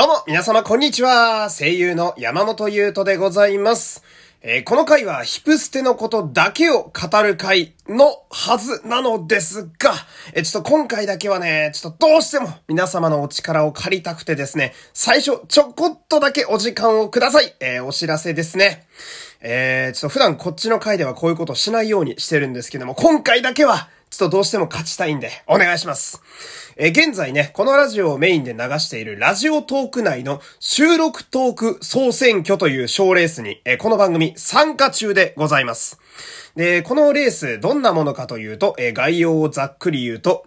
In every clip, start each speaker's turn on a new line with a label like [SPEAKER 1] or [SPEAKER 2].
[SPEAKER 1] どうも、皆様こんにちは。声優の山本優斗でございます。えーこの回はヒプステのことだけを語る回のはずなのですが、えーちょっと今回だけはね、ちょっとどうしても皆様のお力を借りたくてですね、最初ちょこっとだけお時間をください。えーお知らせですね。えーちょっと普段こっちの回ではこういうことしないようにしてるんですけども、今回だけは、ちょっとどうしても勝ちたいんで、お願いします。え現在ね、このラジオをメインで流しているラジオトーク内の収録トーク総選挙という賞レースに、えこの番組参加中でございます。で、このレースどんなものかというと、え概要をざっくり言うと、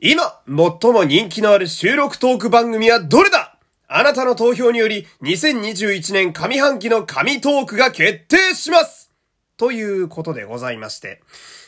[SPEAKER 1] 今、最も人気のある収録トーク番組はどれだ？あなたの投票により、2021年上半期の神トークが決定しますということでございまして、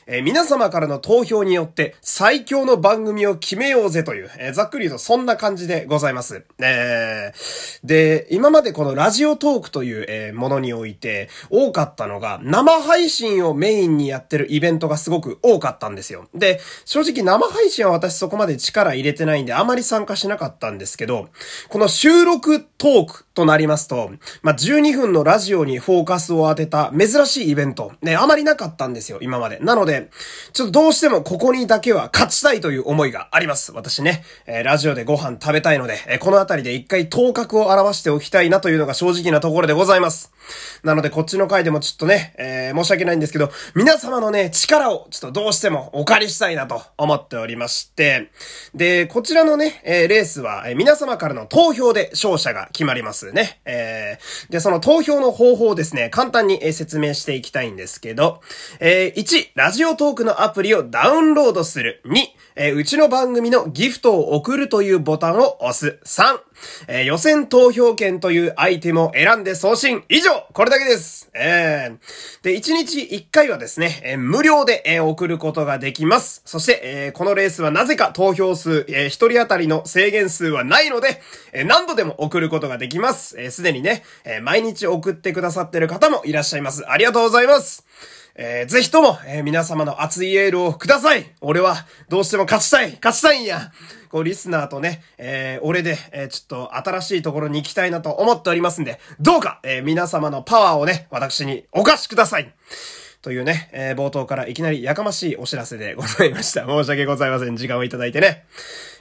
[SPEAKER 1] えー皆様からの投票によって最強の番組を決めようぜという、えーざっくり言うとそんな感じでございます。えーで、今までこのラジオトークという、えものにおいて多かったのが生配信をメインにやってるイベントがすごく多かったんですよ。で、正直生配信は私そこまで力入れてないんであまり参加しなかったんですけど、この収録トークとなりますと、まあ、12分のラジオにフォーカスを当てた珍しいイベント、ね、あまりなかったんですよ、今まで。なので、ちょっとどうしてもここにだけは勝ちたいという思いがあります。私ね、えーラジオでご飯食べたいので、えーこの辺りで一回頭角を表しておきたいなというのが正直なところでございます。なので、こっちの回でもちょっとね、えー申し訳ないんですけど、皆様のね、力をちょっとどうしてもお借りしたいなと思っておりまして、で、こちらのね、えーレースは、えー皆様からの投票で勝者が決まりますね。えーで、その投票の方法をですね、簡単にえー説明していきたいんですけど、えー1、ラジオトークのアプリをダウンロードする。2、えーうちの番組のギフトを送るというボタンを押す。3、えー予選投票権というアイテムを選んで送信。以上これだけです。えー、で、1日1回はですね、えー無料で、えー送ることができます。そして、えーこのレースはなぜか投票数、えー1人当たりの制限数はないので、えー何度でも送ることができます。えーすでにね、えー毎日送ってくださってる方もいらっしゃいます。ありがとうございます。えーぜひとも、えー皆様の熱いエールをください。俺は、どうしても勝ちたい。勝ちたいんや。こう、リスナーとね、えー俺で、えーちょっと新しいところに行きたいなと思っておりますんで、どうか、えー皆様のパワーをね、私にお貸しください。というね、えー冒頭からいきなりやかましいお知らせでございました。申し訳ございません。時間をいただいてね。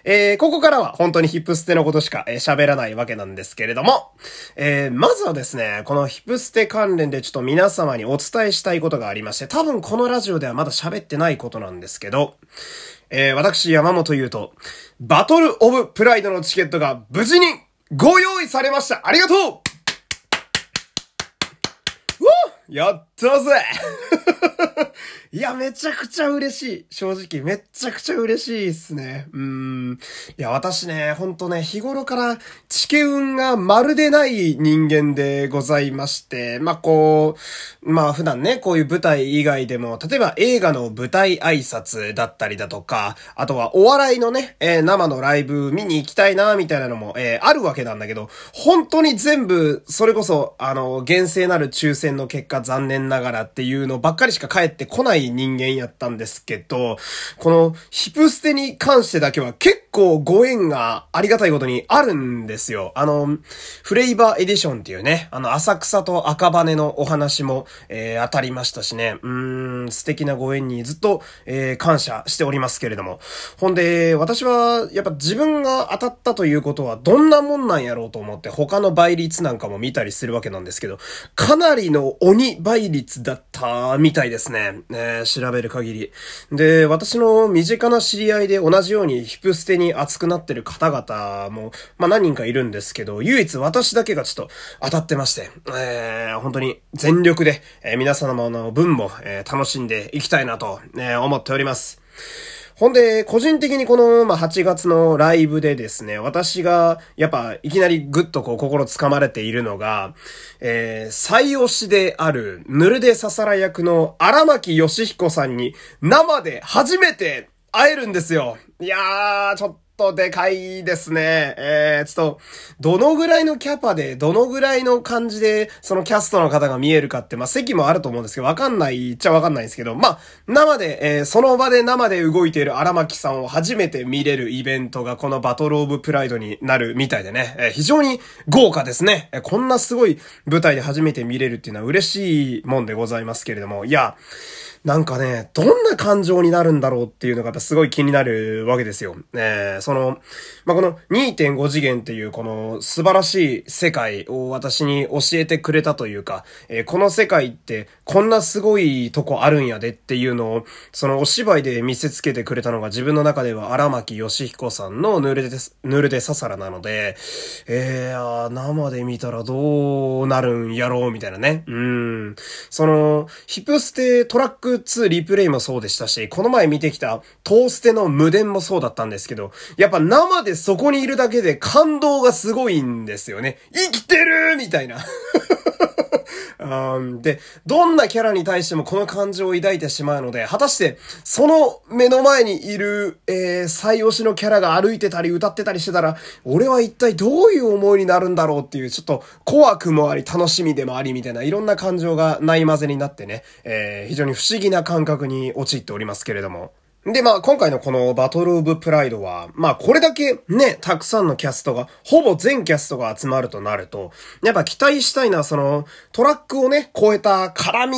[SPEAKER 1] えーここからは本当にヒップステのことしかえー喋、らないわけなんですけれども、えーまずはですね、このヒップステ関連でちょっと皆様にお伝えしたいことがありまして、多分このラジオではまだ喋ってないことなんですけど、えー私山本優斗、バトルオブプライドのチケットが無事にご用意されましたありがとうやったぜ。いや、めちゃくちゃ嬉しい。正直、めっちゃくちゃ嬉しいっすね。うん。いや、私ね、ほんとね、日頃から、地形運がまるでない人間でございまして、まあ、こう、まあ、普段ね、こういう舞台以外でも、例えば映画の舞台挨拶だったりだとか、あとはお笑いのね、えー生のライブ見に行きたいな、みたいなのも、えーあるわけなんだけど、本当に全部、それこそ、あの、厳正なる抽選の結果残念ながらっていうのばっかりしか返ってこない人間やったんですけど、このヒプステに関してだけは結構ご縁がありがたいことにあるんですよ。あの、フレイバーエディションっていうね、あの、浅草と赤羽のお話も、えー当たりましたしね、うーん、素敵なご縁にずっと、えー感謝しておりますけれども。ほんで、私は、やっぱ自分が当たったということはどんなもんなんやろうと思って他の倍率なんかも見たりするわけなんですけど、かなりの鬼倍率だったみたいですね。ね調べる限り。で、私の身近な知り合いで同じようにヒプステにに熱くなってる方々も、まあ何人かいるんですけど、唯一私だけがちょっと当たってまして、えー、本当に全力で、えー皆様の分も、えー楽しんでいきたいなと、ね、思っております。ほんで、個人的にこの、まあ、8月のライブでですね、私が、やっぱ、いきなりぐっとこう、心つかまれているのが、えー、最推しである、ぬるでささら役の荒牧義彦さんに、生で初めて会えるんですよ。いやー、ちょっとでかいですね。えー、ちょっと、どのぐらいのキャパで、どのぐらいの感じで、そのキャストの方が見えるかって、まあ、席もあると思うんですけど、わかんないっちゃわかんないんですけど、まあ、生で、えー、その場で生で動いている荒牧さんを初めて見れるイベントがこのバトルオブプライドになるみたいでね、えー、非常に豪華ですね。えー、こんなすごい舞台で初めて見れるっていうのは嬉しいもんでございますけれども、いや、なんかね、どんな感情になるんだろうっていうのがやっぱすごい気になるわけですよ。えー、その、まあ、この2.5次元っていうこの素晴らしい世界を私に教えてくれたというか、えー、この世界ってこんなすごいとこあるんやでっていうのを、そのお芝居で見せつけてくれたのが自分の中では荒牧義彦さんのヌルで、ヌールでササラなので、えー、生で見たらどうなるんやろうみたいなね。うん。その、ヒプステトラック2リプレイもそうでしたし、この前見てきたトーステの無電もそうだったんですけど、やっぱ生でそこにいるだけで感動がすごいんですよね。生きてるみたいな。で、どんなキャラに対してもこの感情を抱いてしまうので、果たして、その目の前にいる、えー、最推しのキャラが歩いてたり歌ってたりしてたら、俺は一体どういう思いになるんだろうっていう、ちょっと怖くもあり、楽しみでもありみたいな、いろんな感情がない混ぜになってね、えー、非常に不思議な感覚に陥っておりますけれども。で、まあ、今回のこのバトルオブプライドは、まあ、これだけね、たくさんのキャストが、ほぼ全キャストが集まるとなると、やっぱ期待したいのは、その、トラックをね、超えた絡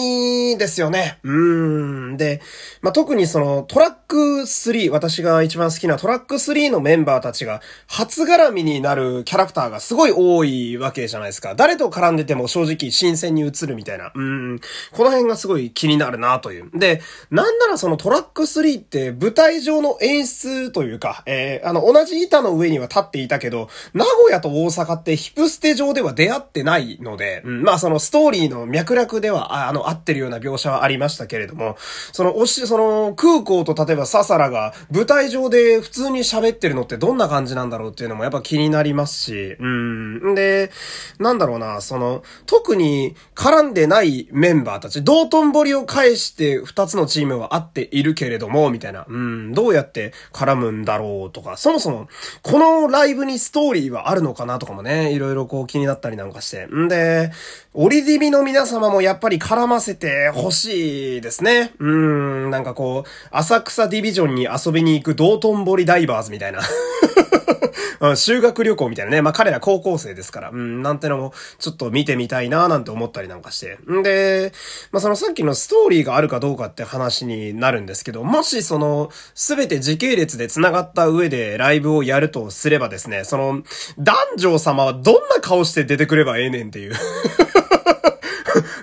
[SPEAKER 1] みですよね。うーん。で、まあ、特にその、トラック3、私が一番好きなトラック3のメンバーたちが、初絡みになるキャラクターがすごい多いわけじゃないですか。誰と絡んでても正直新鮮に映るみたいな。うん。この辺がすごい気になるなという。で、なんならそのトラック3って、舞台上の演出というか、えー、あの、同じ板の上には立っていたけど、名古屋と大阪ってヒプステ上では出会ってないので、うん、まあそのストーリーの脈絡では、あの、合ってるような描写はありましたけれども、その、おし、その、空港と例えばササラが舞台上で普通に喋ってるのってどんな感じなんだろうっていうのもやっぱ気になりますし、うん。で、なんだろうな、その、特に絡んでないメンバーたち、道頓堀を返して二つのチームは合っているけれども、みたいな。たいなうん、どうやって絡むんだろうとか、そもそも、このライブにストーリーはあるのかなとかもね、いろいろこう気になったりなんかして。んで、オリディビの皆様もやっぱり絡ませてほしいですね。うん、なんかこう、浅草ディビジョンに遊びに行く道頓堀ダイバーズみたいな。うん、修学旅行みたいなね。まあ、彼ら高校生ですから、うん、なんてのも、ちょっと見てみたいななんて思ったりなんかして。んで、まあ、そのさっきのストーリーがあるかどうかって話になるんですけど、もしその、すべて時系列で繋がった上でライブをやるとすればですね、その、男女様はどんな顔して出てくればええねんっていう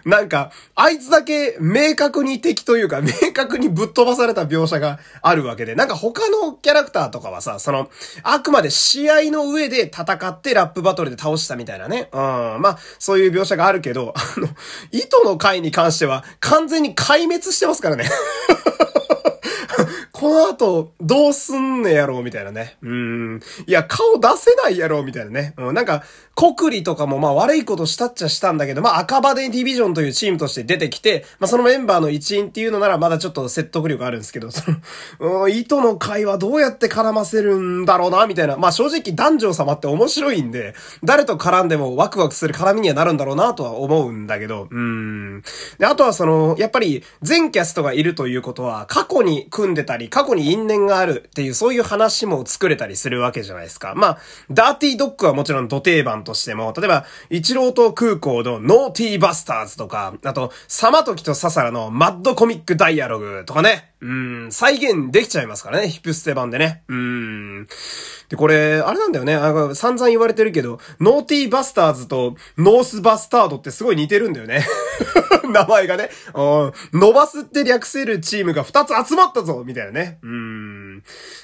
[SPEAKER 1] なんか、あいつだけ明確に敵というか、明確にぶっ飛ばされた描写があるわけで、なんか他のキャラクターとかはさ、その、あくまで試合の上で戦ってラップバトルで倒したみたいなね。うん。まあ、そういう描写があるけど、あの、糸の回に関しては完全に壊滅してますからね。この後、どうすんねやろうみたいなね。うん。いや、顔出せないやろうみたいなね。うん。なんか、国理とかもまあ悪いことしたっちゃしたんだけど、まあ赤羽ディビジョンというチームとして出てきて、まあそのメンバーの一員っていうのならまだちょっと説得力あるんですけど、その、うん、糸の会はどうやって絡ませるんだろうな、みたいな。まあ正直男女様って面白いんで、誰と絡んでもワクワクする絡みにはなるんだろうなとは思うんだけど、うん。で、あとはその、やっぱり全キャストがいるということは、過去に組んでたり、過去に因縁があるっていうそういう話も作れたりするわけじゃないですか。まあ、ダーティードッグはもちろん土定番としても、例えば、一郎と空港のノーティーバスターズとか、あと、サマトキとササラのマッドコミックダイアログとかね。うん、再現できちゃいますからね、ヒップステ版でね。うん。で、これ、あれなんだよね。あ散々言われてるけど、ノーティーバスターズとノースバスタードってすごい似てるんだよね。名前がね。伸ばすって略せるチームが2つ集まったぞみたいなね。うん。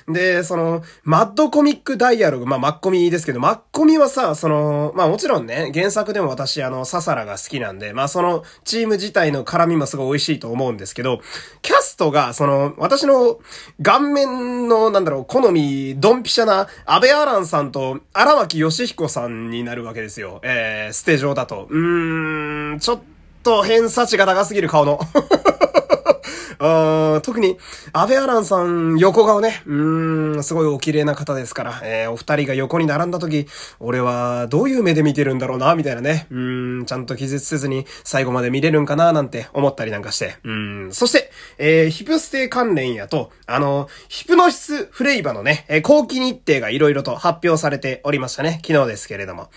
[SPEAKER 1] で、その、マッドコミックダイアログ、まあ、マッコミですけど、マッコミはさ、その、まあもちろんね、原作でも私、あの、ササラが好きなんで、まあその、チーム自体の絡みもすごい美味しいと思うんですけど、キャストが、その、私の顔面の、なんだろう、好み、ドンピシャな、安倍アランさんと荒牧義彦さんになるわけですよ。えー、ステージ上だと。うーん、ちょっと偏差値が高すぎる顔の。特に、安倍アランさん、横顔ね、うん、すごいお綺麗な方ですから、えー、お二人が横に並んだ時、俺はどういう目で見てるんだろうな、みたいなね、うん、ちゃんと気絶せずに最後まで見れるんかな、なんて思ったりなんかして、うん、そして、えー、ヒプステ関連やと、あの、ヒプノシスフレイバのね、えー、後期日程が色々と発表されておりましたね、昨日ですけれども。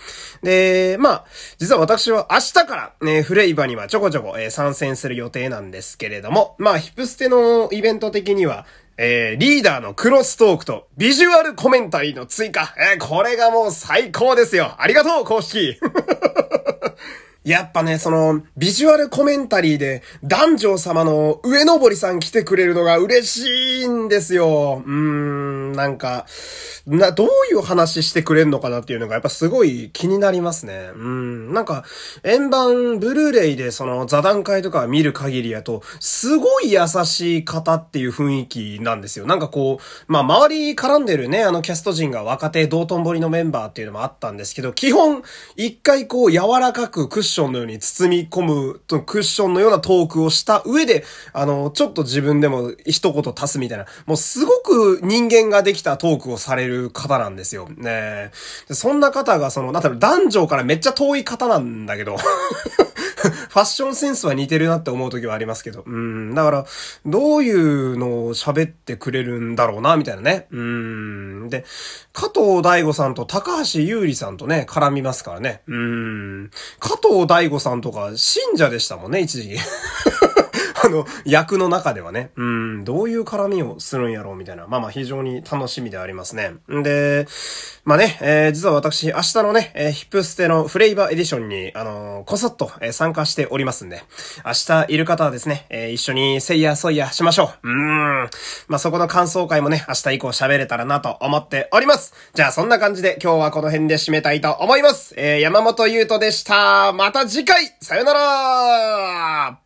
[SPEAKER 1] で、まあ、実は私は明日から、ね、フレイバにはちょこちょこ、えー、参戦する予定なんですけれども、まあ、ヒプステのイベント的には、えー、リーダーのクロストークとビジュアルコメンタリーの追加。えー、これがもう最高ですよ。ありがとう、公式 やっぱね、その、ビジュアルコメンタリーで、男女様の上登りさん来てくれるのが嬉しいんですよ。うーん、なんか、な、どういう話してくれんのかなっていうのがやっぱすごい気になりますね。うん、なんか、円盤、ブルーレイでその座談会とか見る限りやと、すごい優しい方っていう雰囲気なんですよ。なんかこう、まあ、周り絡んでるね、あのキャスト陣が若手道頓堀のメンバーっていうのもあったんですけど、基本、一回こう柔らかくクッションのように包み込む、クッションのようなトークをした上で、あの、ちょっと自分でも一言足すみたいな、もうすごく人間ができたトークをされる方なんですよ。ねそんな方が、その、なんだろう、男女からめっちゃ遠い方なんだけど ファッションセンスは似てるなって思う時はありますけど。うん。だから、どういうのを喋ってくれるんだろうな、みたいなね。うん。で、加藤大悟さんと高橋優里さんとね、絡みますからね。うん。加藤大悟さんとか信者でしたもんね、一時期。あの、役の中ではね、うん、どういう絡みをするんやろうみたいな。まあまあ非常に楽しみでありますね。んで、まあね、えー、実は私、明日のね、えー、ヒップステのフレイバーエディションに、あのー、こそっと、えー、参加しておりますんで、明日いる方はですね、えー、一緒にせいやそいやしましょう。うん。まあそこの感想会もね、明日以降喋れたらなと思っております。じゃあそんな感じで今日はこの辺で締めたいと思います。えー、山本優斗でした。また次回さよなら